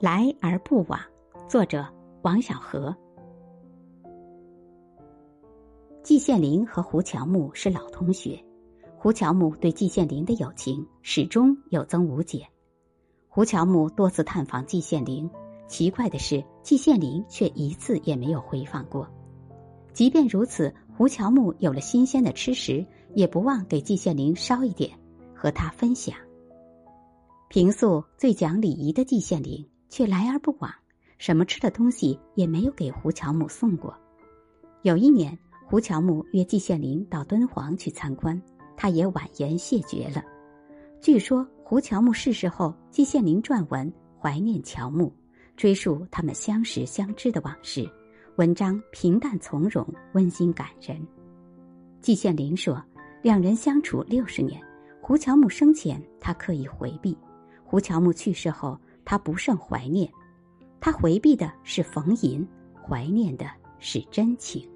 来而不往，作者王小河。季羡林和胡乔木是老同学，胡乔木对季羡林的友情始终有增无减。胡乔木多次探访季羡林，奇怪的是，季羡林却一次也没有回访过。即便如此，胡乔木有了新鲜的吃食，也不忘给季羡林捎一点，和他分享。平素最讲礼仪的季羡林。却来而不往，什么吃的东西也没有给胡乔木送过。有一年，胡乔木约季羡林到敦煌去参观，他也婉言谢绝了。据说胡乔木逝世后，季羡林撰文怀念乔木，追溯他们相识相知的往事，文章平淡从容，温馨感人。季羡林说，两人相处六十年，胡乔木生前他刻意回避，胡乔木去世后。他不胜怀念，他回避的是逢迎，怀念的是真情。